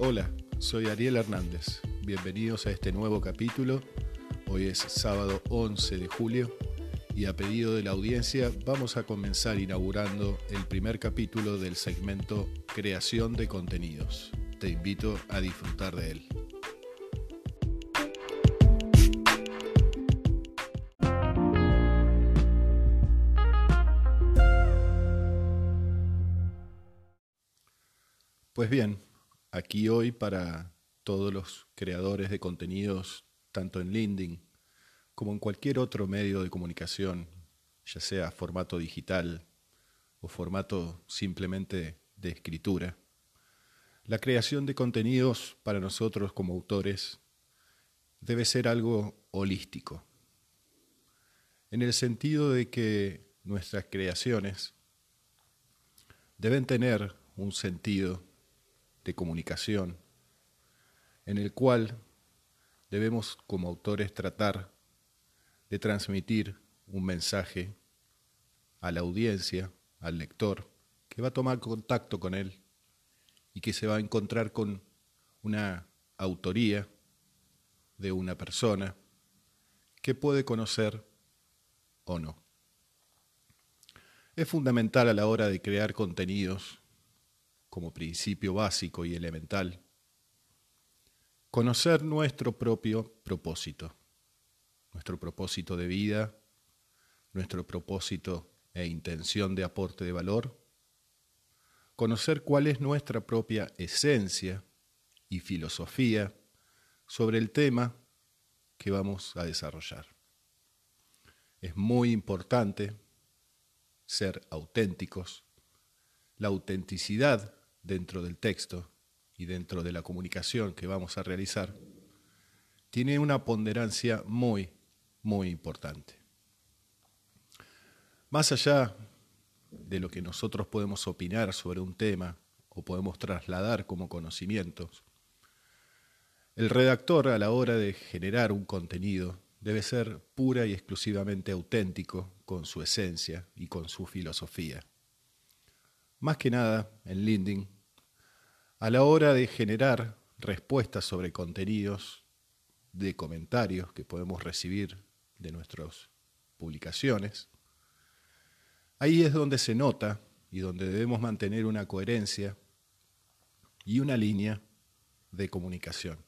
Hola, soy Ariel Hernández. Bienvenidos a este nuevo capítulo. Hoy es sábado 11 de julio y a pedido de la audiencia vamos a comenzar inaugurando el primer capítulo del segmento Creación de contenidos. Te invito a disfrutar de él. Pues bien, aquí hoy para todos los creadores de contenidos, tanto en LinkedIn como en cualquier otro medio de comunicación, ya sea formato digital o formato simplemente de escritura. La creación de contenidos para nosotros como autores debe ser algo holístico, en el sentido de que nuestras creaciones deben tener un sentido de comunicación, en el cual debemos como autores tratar de transmitir un mensaje a la audiencia, al lector, que va a tomar contacto con él y que se va a encontrar con una autoría de una persona que puede conocer o no. Es fundamental a la hora de crear contenidos como principio básico y elemental, conocer nuestro propio propósito, nuestro propósito de vida, nuestro propósito e intención de aporte de valor, conocer cuál es nuestra propia esencia y filosofía sobre el tema que vamos a desarrollar. Es muy importante ser auténticos. La autenticidad dentro del texto y dentro de la comunicación que vamos a realizar, tiene una ponderancia muy, muy importante. Más allá de lo que nosotros podemos opinar sobre un tema o podemos trasladar como conocimientos, el redactor a la hora de generar un contenido debe ser pura y exclusivamente auténtico con su esencia y con su filosofía. Más que nada, en LinkedIn a la hora de generar respuestas sobre contenidos de comentarios que podemos recibir de nuestras publicaciones, ahí es donde se nota y donde debemos mantener una coherencia y una línea de comunicación.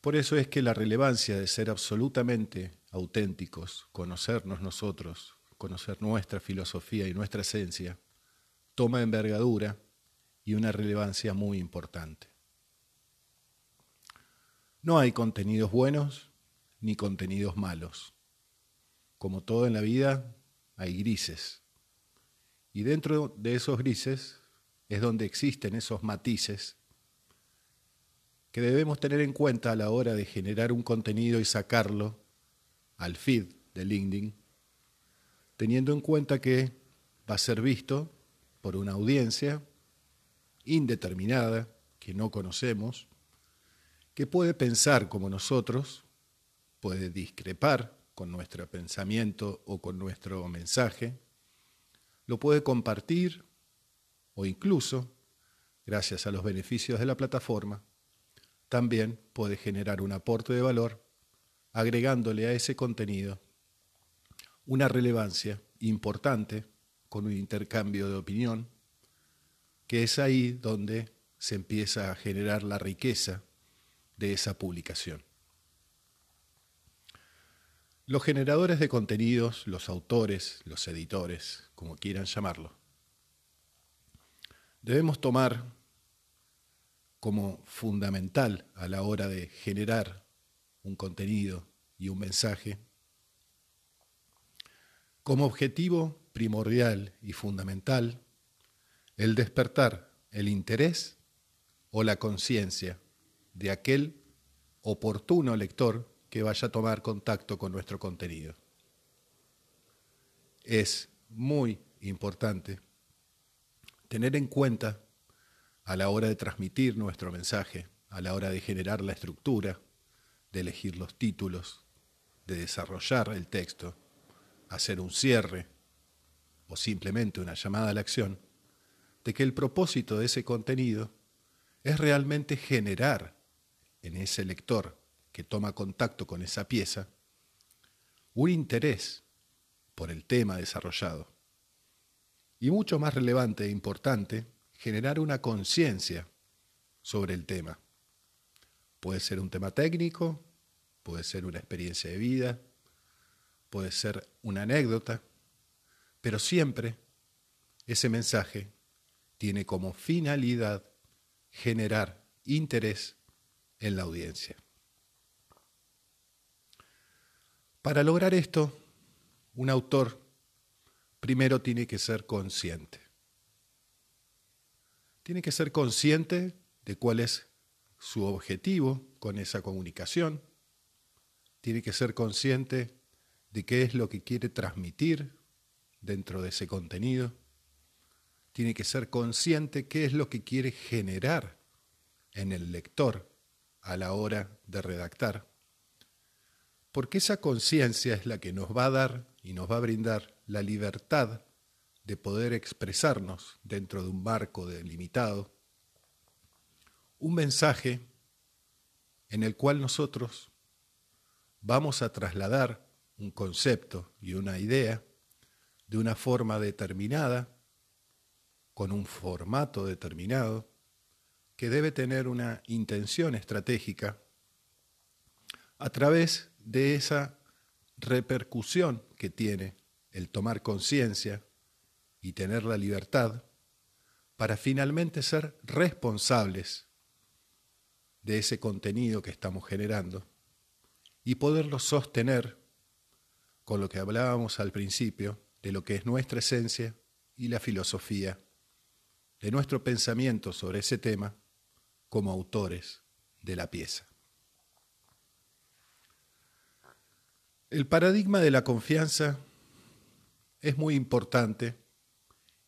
Por eso es que la relevancia de ser absolutamente auténticos, conocernos nosotros, conocer nuestra filosofía y nuestra esencia, toma envergadura y una relevancia muy importante. No hay contenidos buenos ni contenidos malos. Como todo en la vida, hay grises. Y dentro de esos grises es donde existen esos matices que debemos tener en cuenta a la hora de generar un contenido y sacarlo al feed de LinkedIn, teniendo en cuenta que va a ser visto por una audiencia indeterminada que no conocemos, que puede pensar como nosotros, puede discrepar con nuestro pensamiento o con nuestro mensaje, lo puede compartir o incluso, gracias a los beneficios de la plataforma, también puede generar un aporte de valor agregándole a ese contenido una relevancia importante con un intercambio de opinión, que es ahí donde se empieza a generar la riqueza de esa publicación. Los generadores de contenidos, los autores, los editores, como quieran llamarlo, debemos tomar como fundamental a la hora de generar un contenido y un mensaje, como objetivo primordial y fundamental el despertar el interés o la conciencia de aquel oportuno lector que vaya a tomar contacto con nuestro contenido. Es muy importante tener en cuenta a la hora de transmitir nuestro mensaje, a la hora de generar la estructura, de elegir los títulos, de desarrollar el texto, hacer un cierre, o simplemente una llamada a la acción, de que el propósito de ese contenido es realmente generar en ese lector que toma contacto con esa pieza un interés por el tema desarrollado. Y mucho más relevante e importante, generar una conciencia sobre el tema. Puede ser un tema técnico, puede ser una experiencia de vida, puede ser una anécdota, pero siempre ese mensaje tiene como finalidad generar interés en la audiencia. Para lograr esto, un autor primero tiene que ser consciente. Tiene que ser consciente de cuál es su objetivo con esa comunicación. Tiene que ser consciente de qué es lo que quiere transmitir dentro de ese contenido. Tiene que ser consciente qué es lo que quiere generar en el lector a la hora de redactar porque esa conciencia es la que nos va a dar y nos va a brindar la libertad de poder expresarnos dentro de un marco delimitado, un mensaje en el cual nosotros vamos a trasladar un concepto y una idea de una forma determinada, con un formato determinado, que debe tener una intención estratégica a través de esa repercusión que tiene el tomar conciencia y tener la libertad para finalmente ser responsables de ese contenido que estamos generando y poderlo sostener con lo que hablábamos al principio de lo que es nuestra esencia y la filosofía, de nuestro pensamiento sobre ese tema como autores de la pieza. El paradigma de la confianza es muy importante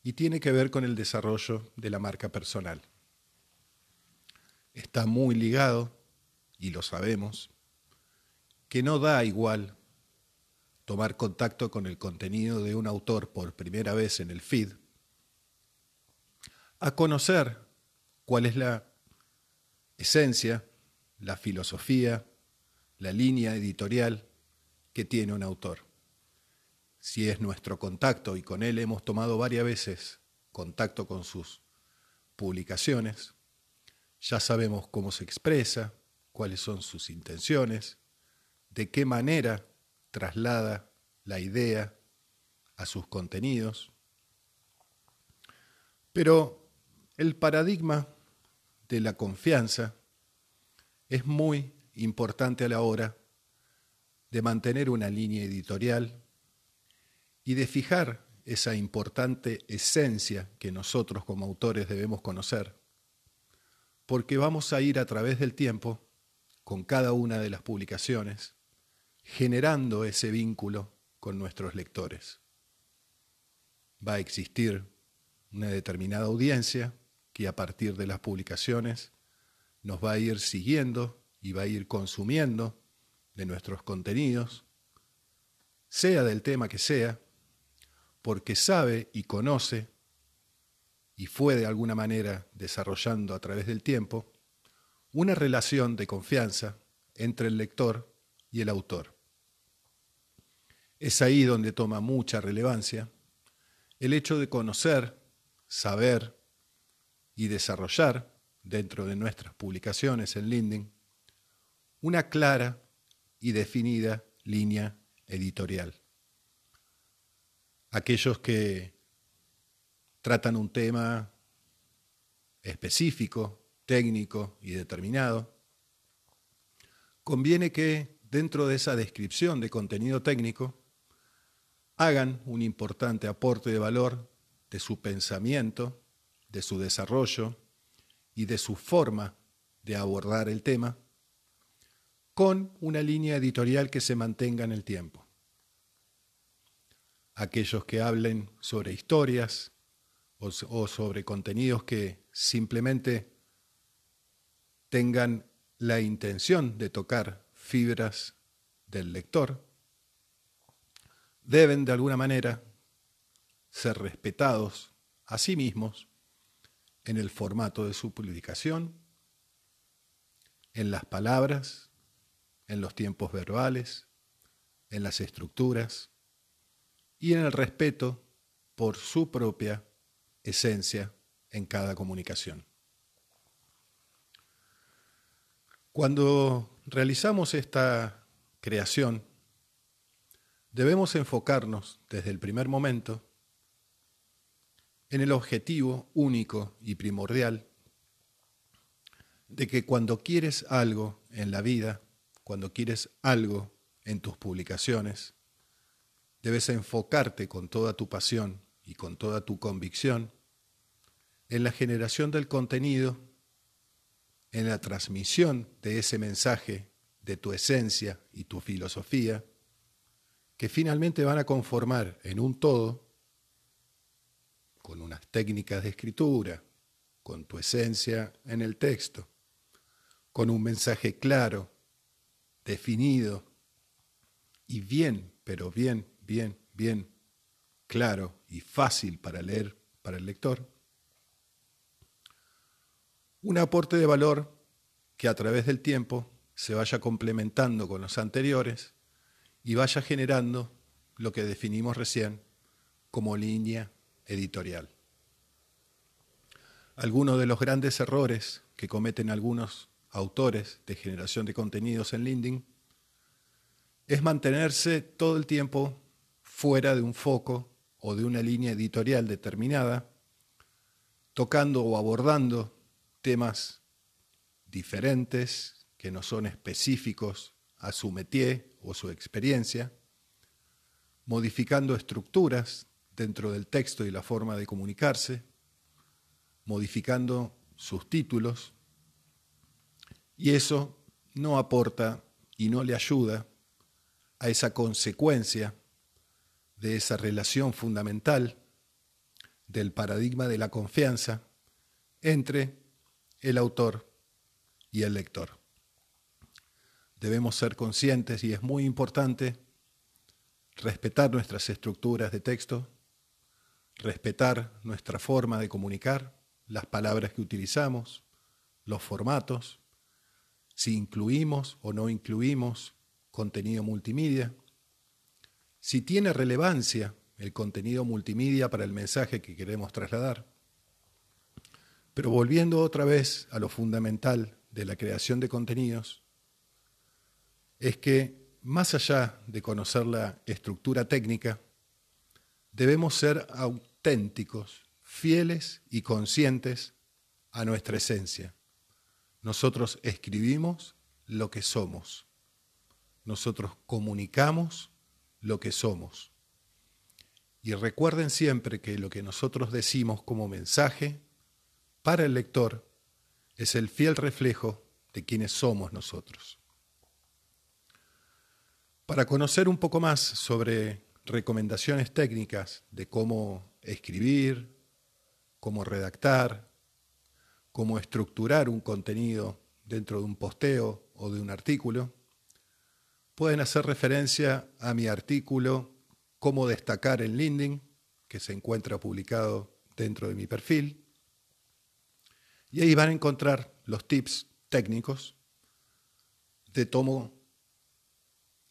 y tiene que ver con el desarrollo de la marca personal. Está muy ligado, y lo sabemos, que no da igual tomar contacto con el contenido de un autor por primera vez en el feed, a conocer cuál es la esencia, la filosofía, la línea editorial que tiene un autor. Si es nuestro contacto y con él hemos tomado varias veces contacto con sus publicaciones, ya sabemos cómo se expresa, cuáles son sus intenciones, de qué manera traslada la idea a sus contenidos. Pero el paradigma de la confianza es muy importante a la hora de mantener una línea editorial y de fijar esa importante esencia que nosotros como autores debemos conocer, porque vamos a ir a través del tiempo, con cada una de las publicaciones, generando ese vínculo con nuestros lectores. Va a existir una determinada audiencia que a partir de las publicaciones nos va a ir siguiendo y va a ir consumiendo de nuestros contenidos, sea del tema que sea, porque sabe y conoce y fue de alguna manera desarrollando a través del tiempo una relación de confianza entre el lector y el autor. Es ahí donde toma mucha relevancia el hecho de conocer, saber y desarrollar dentro de nuestras publicaciones en LinkedIn una clara y definida línea editorial. Aquellos que tratan un tema específico, técnico y determinado, conviene que dentro de esa descripción de contenido técnico hagan un importante aporte de valor de su pensamiento, de su desarrollo y de su forma de abordar el tema con una línea editorial que se mantenga en el tiempo. Aquellos que hablen sobre historias o, sobre contenidos que simplemente tengan la intención de tocar fibras del lector, deben de alguna manera ser respetados a sí mismos en el formato de su publicación, en las palabras, en los tiempos verbales, en las estructuras y en el respeto por su propia esencia en cada comunicación. Cuando realizamos esta creación, debemos enfocarnos desde el primer momento en el objetivo único y primordial de que cuando quieres algo en la vida, cuando quieres algo en tus publicaciones, debes enfocarte con toda tu pasión y con toda tu convicción en la generación del contenido, en la transmisión de ese mensaje de tu esencia y tu filosofía, que finalmente van a conformar en un todo, con unas técnicas de escritura, con tu esencia en el texto, con un mensaje claro, definido y bien, pero bien, bien, bien claro y fácil para leer para el lector. Un aporte de valor que a través del tiempo se vaya complementando con los anteriores y vaya generando lo que definimos recién como línea editorial. Algunos de los grandes errores que cometen algunos autores de generación de contenidos en LinkedIn es mantenerse todo el tiempo fuera de un foco o de una línea editorial determinada, tocando o abordando temas diferentes que no son específicos a su métier o su experiencia, modificando estructuras dentro del texto y la forma de comunicarse, modificando sus títulos, y eso no aporta y no le ayuda a esa consecuencia de esa relación fundamental del paradigma de la confianza entre el autor y el lector. Debemos ser conscientes y es muy importante respetar nuestras estructuras de texto, respetar nuestra forma de comunicar, las palabras que utilizamos, los formatos, si incluimos o no incluimos contenido multimedia, si tiene relevancia el contenido multimedia para el mensaje que queremos trasladar. Pero volviendo otra vez a lo fundamental de la creación de contenidos, es que más allá de conocer la estructura técnica, debemos ser auténticos, fieles y conscientes a nuestra esencia nosotros escribimos lo que somos. Nosotros comunicamos lo que somos. Y recuerden siempre que lo que nosotros decimos como mensaje para el lector es el fiel reflejo de quienes somos nosotros. Para conocer un poco más sobre recomendaciones técnicas de cómo escribir, cómo redactar, cómo estructurar un contenido dentro de un posteo o de un artículo, pueden hacer referencia a mi artículo Cómo destacar en LinkedIn, que se encuentra publicado dentro de mi perfil. Y ahí van a encontrar los tips técnicos de cómo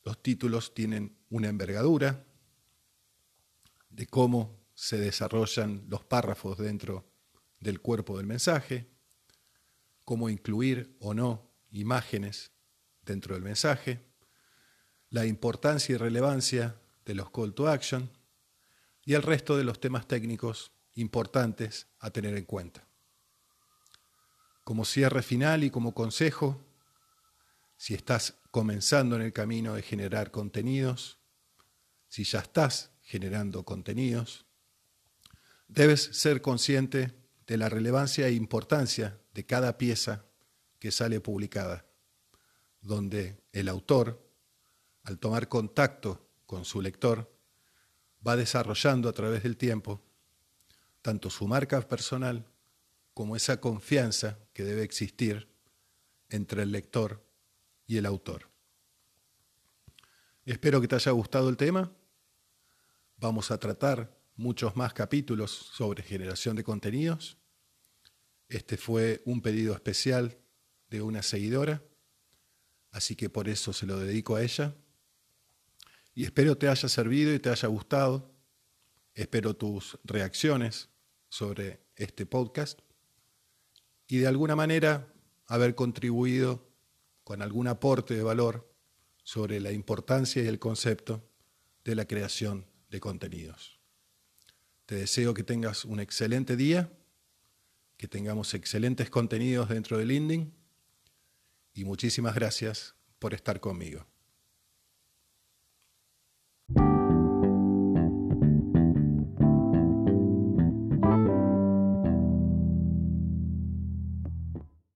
los títulos tienen una envergadura, de cómo se desarrollan los párrafos dentro del cuerpo del mensaje, cómo incluir o no imágenes dentro del mensaje, la importancia y relevancia de los call to action y el resto de los temas técnicos importantes a tener en cuenta. Como cierre final y como consejo, si estás comenzando en el camino de generar contenidos, si ya estás generando contenidos, debes ser consciente de la relevancia e importancia de cada pieza que sale publicada, donde el autor, al tomar contacto con su lector, va desarrollando a través del tiempo tanto su marca personal como esa confianza que debe existir entre el lector y el autor. Espero que te haya gustado el tema. Vamos a tratar muchos más capítulos sobre generación de contenidos Este fue un pedido especial de una seguidora, así que por eso se lo dedico a ella. Y espero te haya servido y te haya gustado. Espero tus reacciones sobre este podcast y de alguna manera haber contribuido con algún aporte de valor sobre la importancia y el concepto de la creación de contenidos. Te deseo que tengas un excelente día, que tengamos excelentes contenidos dentro del LinkedIn y muchísimas gracias por estar conmigo.